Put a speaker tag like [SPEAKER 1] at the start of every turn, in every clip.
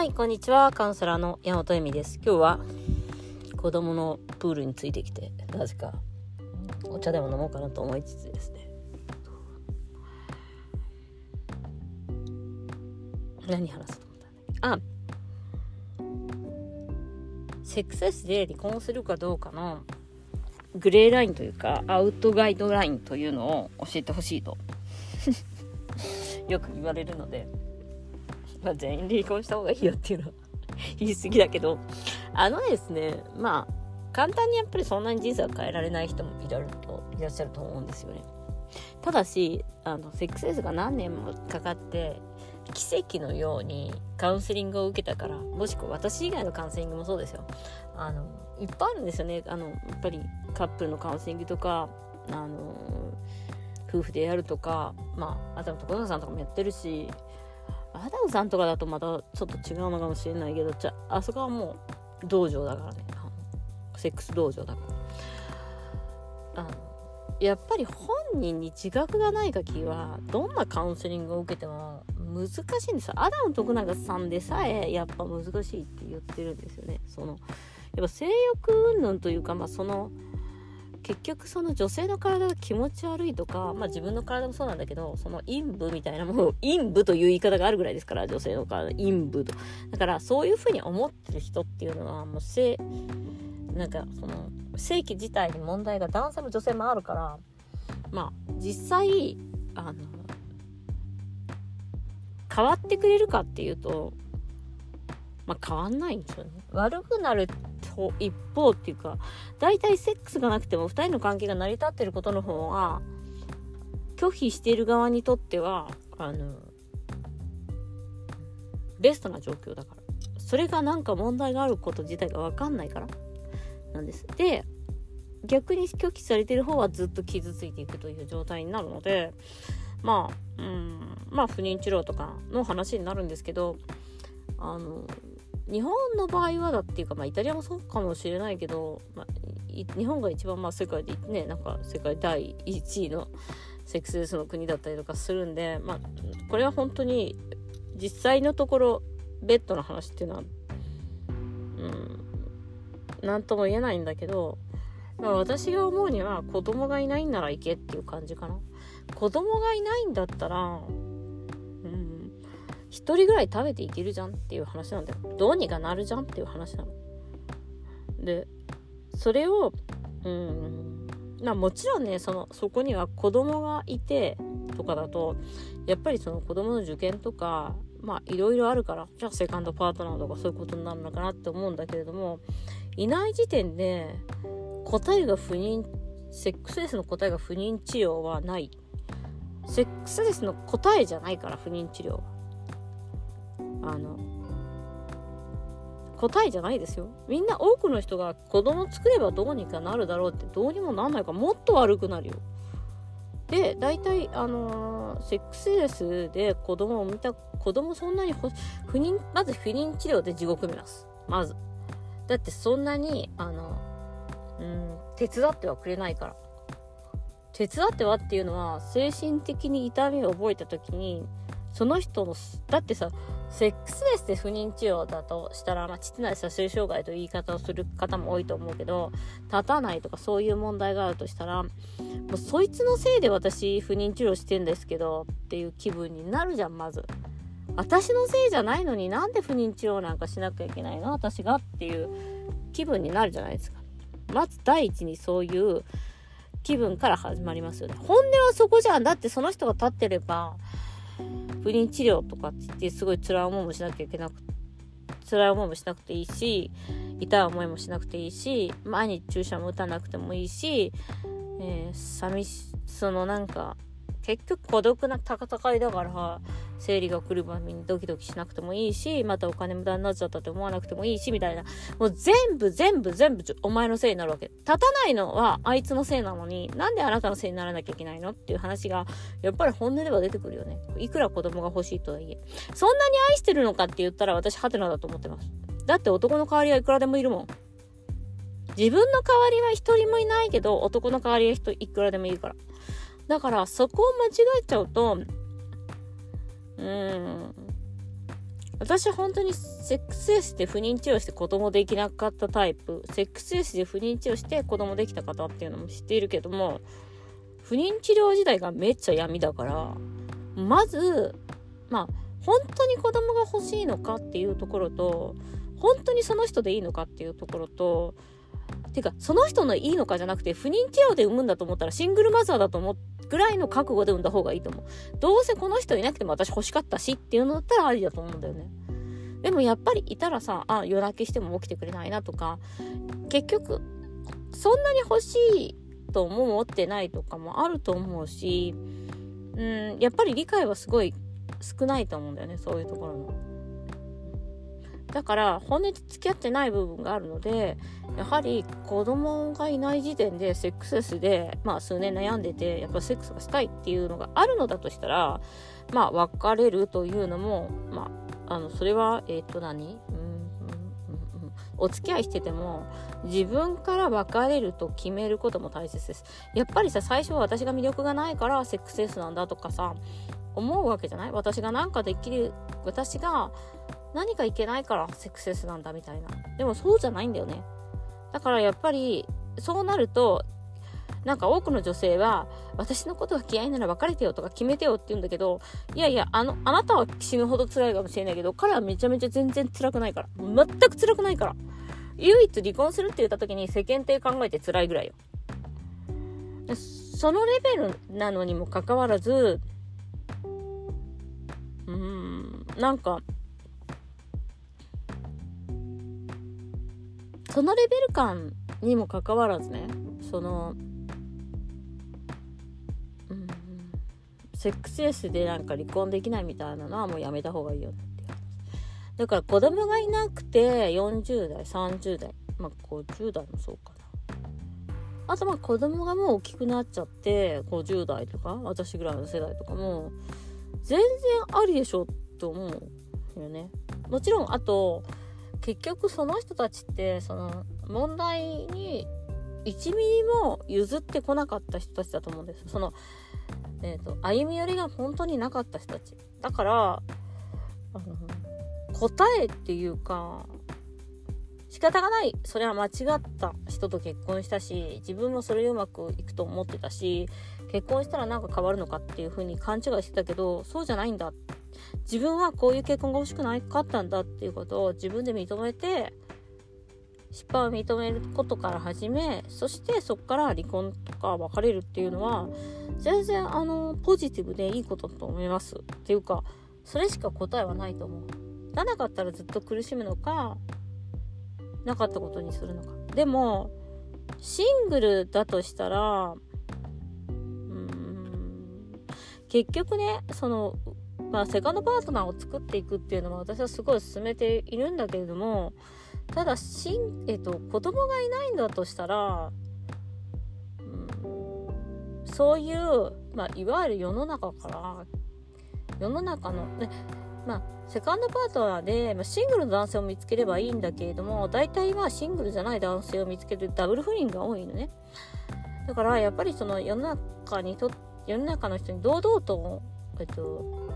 [SPEAKER 1] はい、こんにちは。カウンセラーの山本恵美です。今日は子供のプールについてきて、なぜかお茶でも飲もうかなと思いつつですね。何話すと思ったんだあ、セックスレスで離婚するかどうかのグレーラインというかアウトガイドラインというのを教えてほしいと よく言われるのでまあ、全員離婚した方がいいよっていうのは 言い過ぎだけど、あのですね、まあ、簡単にやっぱりそんなに人生を変えられない人もいらっいらっしゃると思うんですよね。ただし、あの、セックスレスが何年もかかって、奇跡のようにカウンセリングを受けたから、もしくは私以外のカウンセリングもそうですよ。あの、いっぱいあるんですよね。あの、やっぱりカップルのカウンセリングとか、あの、夫婦でやるとか、まあ、あとは所さんとかもやってるし、アダムさんとかだとまたちょっと違うのかもしれないけどじゃあそこはもう道場だからね。セックス道場だからあのやっぱり本人に自覚がない限りはどんなカウンセリングを受けても難しいんですよ。アダム徳永さんでさえやっぱ難しいって言ってるんですよね。そのやっぱ性欲云々というかまあその結局その女性の体が気持ち悪いとか、まあ自分の体もそうなんだけど、その陰部みたいなものを、陰部という言い方があるぐらいですから、女性の体、陰部と。だからそういうふうに思ってる人っていうのは、もう性、なんかその、性器自体に問題が男性も女性もあるから、まあ実際、あの、変わってくれるかっていうと、まあ変わんないんですよね。悪くなると一方っていうか大体セックスがなくても2人の関係が成り立ってることの方が拒否している側にとってはあのベストな状況だから。それがなんか問題があること自体が分かんないから。なんです。で逆に拒否されてる方はずっと傷ついていくという状態になるのでまあうんまあ不妊治療とかの話になるんですけどあの日本の場合はだっていうか、まあ、イタリアもそうかもしれないけど、まあ、日本が一番まあ世界でねなんか世界第1位のセックスレスの国だったりとかするんで、まあ、これは本当に実際のところベッドの話っていうのはうん何とも言えないんだけど、まあ、私が思うには子供がいないんなら行けっていう感じかな。子供がいないんだったら1人ぐらい食べていけるじゃんっていう話なんだよ。どうにかなるじゃんっていう話なの。でそれをうんまあもちろんねそのそこには子供がいてとかだとやっぱりその子供の受験とかまあいろいろあるからじゃあセカンドパートナーとかそういうことになるのかなって思うんだけれどもいない時点で答えが不妊セックスレスの答えが不妊治療はない。セックスレスの答えじゃないから不妊治療は。あの答えじゃないですよ。みんな多くの人が子供作ればどうにかなるだろうってどうにもなんないからもっと悪くなるよ。で大体あのー、セックスレスで子供を見た子供そんなに不妊まず不妊治療で地獄見ます。まず。だってそんなにあのうん手伝ってはくれないから。手伝ってはっていうのは精神的に痛みを覚えた時にその人のだってさセックスレスで不妊治療だとしたら、まあ、膣内射精障害という言い方をする方も多いと思うけど立たないとかそういう問題があるとしたらもうそいつのせいで私不妊治療してんですけどっていう気分になるじゃんまず。私のせいじゃないのになんで不妊治療なんかしなきゃいけないの？私がっていう気分になるじゃないですか。まず第一にそういう気分から始まりますよ。ね本音はそこじゃん。だってその人が立ってれば不妊治療とかって言ってすごい辛い思いもしなきゃいけなく辛い思いもしなくていいし痛い思いもしなくていいし毎日注射も打たなくてもいいし、えー、寂しそのなんか結局孤独な戦いだから生理が来る場面にドキドキしなくてもいいしまたお金無駄になっちゃったって思わなくてもいいしみたいな。もう全部全部全部お前のせいになるわけ。立たないのはあいつのせいなのになんであなたのせいにならなきゃいけないのっていう話がやっぱり本音では出てくるよね。いくら子供が欲しいとはいえ。そんなに愛してるのかって言ったら私ハテナだと思ってます。だって男の代わりはいくらでもいるもん。自分の代わりは一人もいないけど男の代わりは人いくらでもいるから。だからそこを間違えちゃうとうん。私本当にセックスエスで不妊治療して子供できなかったタイプ。セックスエスで不妊治療して子供できた方っていうのも知っているけども不妊治療時代がめっちゃ闇だからまずまあ本当に子供が欲しいのかっていうところと本当にその人でいいのかっていうところとてかその人のいいのかじゃなくて不妊治療で産むんだと思ったらシングルマザーだと思うぐらいの覚悟で産んだ方がいいと思うどうせこの人いなくても私欲しかったしっていうのだったらありだと思うんだよねでもやっぱりいたらさあ夜泣きしても起きてくれないなとか結局そんなに欲しいとも思ってないとかもあると思うしうんやっぱり理解はすごい少ないと思うんだよねそういうところの。だから本音で付き合ってない部分があるのでやはり子供がいない時点でセックスレスで、まあ、数年悩んでてやっぱセックスがしたいっていうのがあるのだとしたらまあ別れるというのもまああのそれはえっ、と何、うんうんうん、お付き合いしてても自分から別れると決めることも大切です。やっぱりさ最初は私が魅力がないからセックスレスなんだとかさ思うわけじゃない？私がなんかできる私が何かいけないからセクセスなんだみたいな。でもそうじゃないんだよね。だからやっぱりそうなるとなんか多くの女性は私のことが嫌いなら別れてよとか決めてよって言うんだけどいやいやあのあなたは死ぬほど辛いかもしれないけど彼はめちゃめちゃ全然辛くないから。全く辛くないから。唯一離婚するって言った時に世間体考えて辛いぐらいよ。そのレベルなのにもかかわらずうーんなんかそのレベル感にもかかわらずねそのうんセックスレスでなんか離婚できないみたいなのはもうやめた方がいいよっていうだから子供がいなくて40代30代まあ50代もそうかな。あとまあ子供がもう大きくなっちゃって50代とか私ぐらいの世代とかも全然ありでしょって思うよね。もちろんあと結局その人たちってその問題に1ミリも譲ってこなかった人たちだと思うんです。その、えーと、歩み寄りが本当になかった人たち。だからあの答えっていうか仕方がない。それは間違った人と結婚したし自分もそれでうまくいくと思ってたし結婚したらなんか変わるのかっていう風に勘違いしてたけどそうじゃないんだ。っ自分はこういう結婚が欲しくないかったんだっていうことを自分で認めて失敗を認めることから始めそしてそこから離婚とか別れるっていうのは全然あのポジティブでいいことだと思います。っていうかそれしか答えはないと思う。なかったらずっと苦しむのかなかったことにするのか。でもシングルだとしたら結局ねそのまあ、セカンドパートナーを作っていくっていうのは私はすごい進めているんだけれどもただしん、えっと、子供がいないんだとしたら、うん、そういう、まあ、いわゆる世の中から世の中の、ねまあ、セカンドパートナーで、まあ、シングルの男性を見つければいいんだけれども大体はシングルじゃない男性を見つけるダブル不倫が多いのね。だからやっぱりその世の中にと世の中の人に堂々と、えっと、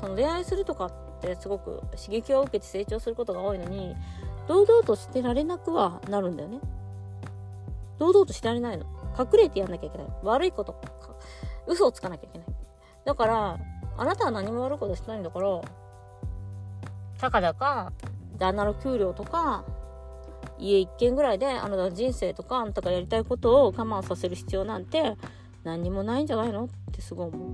[SPEAKER 1] その恋愛するとかってすごく刺激を受けて成長することが多いのに堂々としてられなくはなるんだよね。堂々としてられないの。隠れてやんなきゃいけない。悪いこと嘘をつかなきゃいけない。だからあなたは何も悪いことしてないんだからたかだか旦那の給料とか家一軒ぐらいであなたの人生とかあんたがやりたいことを我慢させる必要なんて何にもないんじゃないの？ってすごい思う。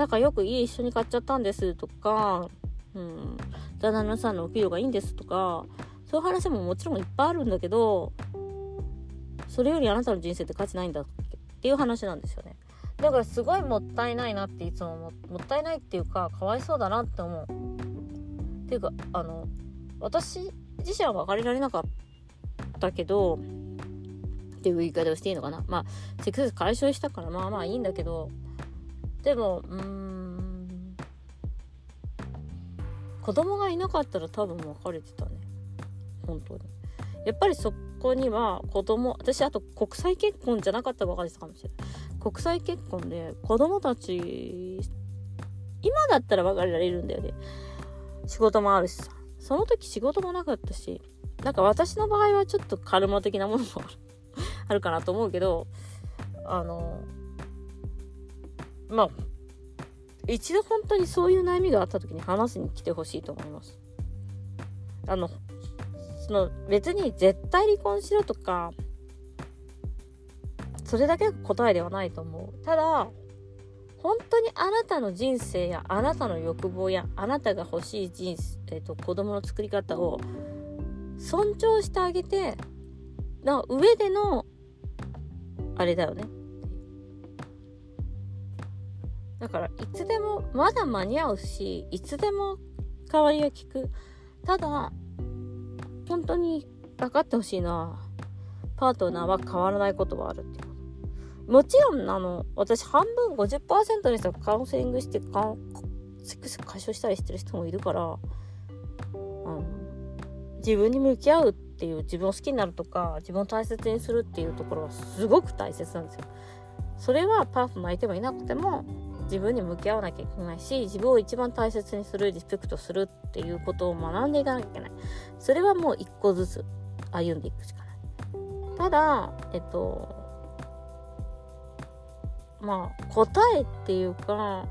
[SPEAKER 1] なんかよく家一緒に買っちゃったんですとか、うん、旦那さんのお給料がいいんですとか、そういう話ももちろんいっぱいあるんだけど、それよりあなたの人生って価値ないんだっていう話なんですよね。だからすごいもったいないなっていつもももったいないっていうか、かわいそうだなって思う。っていうか、あの、私自身は別れられなかったけど、っていう言い方をしていいのかな。まあ、セックス解消したからまあまあいいんだけど、でもうーん。子供がいなかったら多分別れてたね。本当に。やっぱりそこには子供私あと国際結婚じゃなかったら別れてたかもしれない。国際結婚で子供たち今だったら別れられるんだよね。仕事もあるしさ。その時仕事もなかったしなんか私の場合はちょっとカルマ的なものもある。あるかなと思うけどあのまあ一度本当にそういう悩みがあった時に話しに来てほしいと思います。あのその別に絶対離婚しろとかそれだけが答えではないと思う。ただ本当にあなたの人生やあなたの欲望やあなたが欲しい人生、えーと、子供の作り方を尊重してあげてな上でのあれだよね。だからいつでもまだ間に合うしいつでも代わりが利く。ただ本当に分かってほしいな。パートナーは変わらないことはあるっていうもちろんあの私半分50%の人がカウンセリングしてカセックス解消したりしてる人もいるからあの自分に向き合うっていう自分を好きになるとか自分を大切にするっていうところはすごく大切なんですよ。それはパートナーいてもいなくても自分に向き合わなきゃいけないし自分を一番大切にするリスペクトするっていうことを学んでいかなきゃいけない。それはもう一個ずつ歩んでいくしかない。ただえっとまあ答えっていうか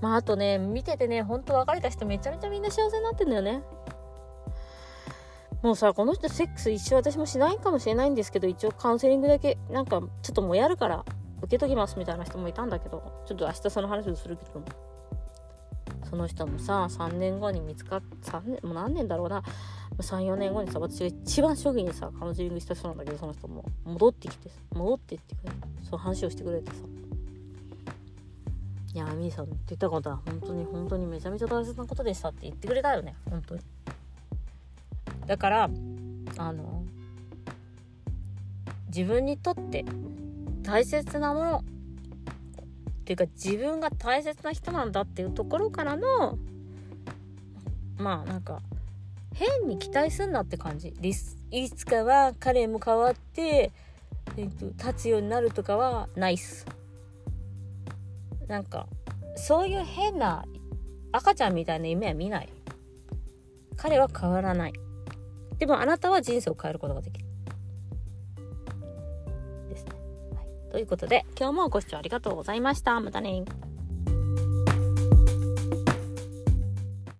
[SPEAKER 1] まああとね見ててねほんと別れた人めちゃめちゃみんな幸せになってんだよね。もうさこの人セックス一生私もしないかもしれないんですけど一応カウンセリングだけなんかちょっともやるから。受けときますみたいな人もいたんだけどちょっと明日その話をするけどその人もさ3年後に見つかっ3年もう何年だろうな。34年後にさ私が一番初期にさカウンセリングした人なんだけどその人も。戻ってきて戻ってってくれ。その話をしてくれてさ。いやみーさんって言ったことは本当に本当にめちゃめちゃ大切なことでしたって言ってくれたよね。本当に。だからあの自分にとって大切なもの。っていうか自分が大切な人なんだっていうところからのまあなんか変に期待すんなって感じ。ですいつかは彼も変わって、えっと、立つようになるとかはないっす。なんかそういう変な赤ちゃんみたいな夢は見ない。彼は変わらない。でもあなたは人生を変えることができる。ということで、今日もご視聴ありがとうございました。またね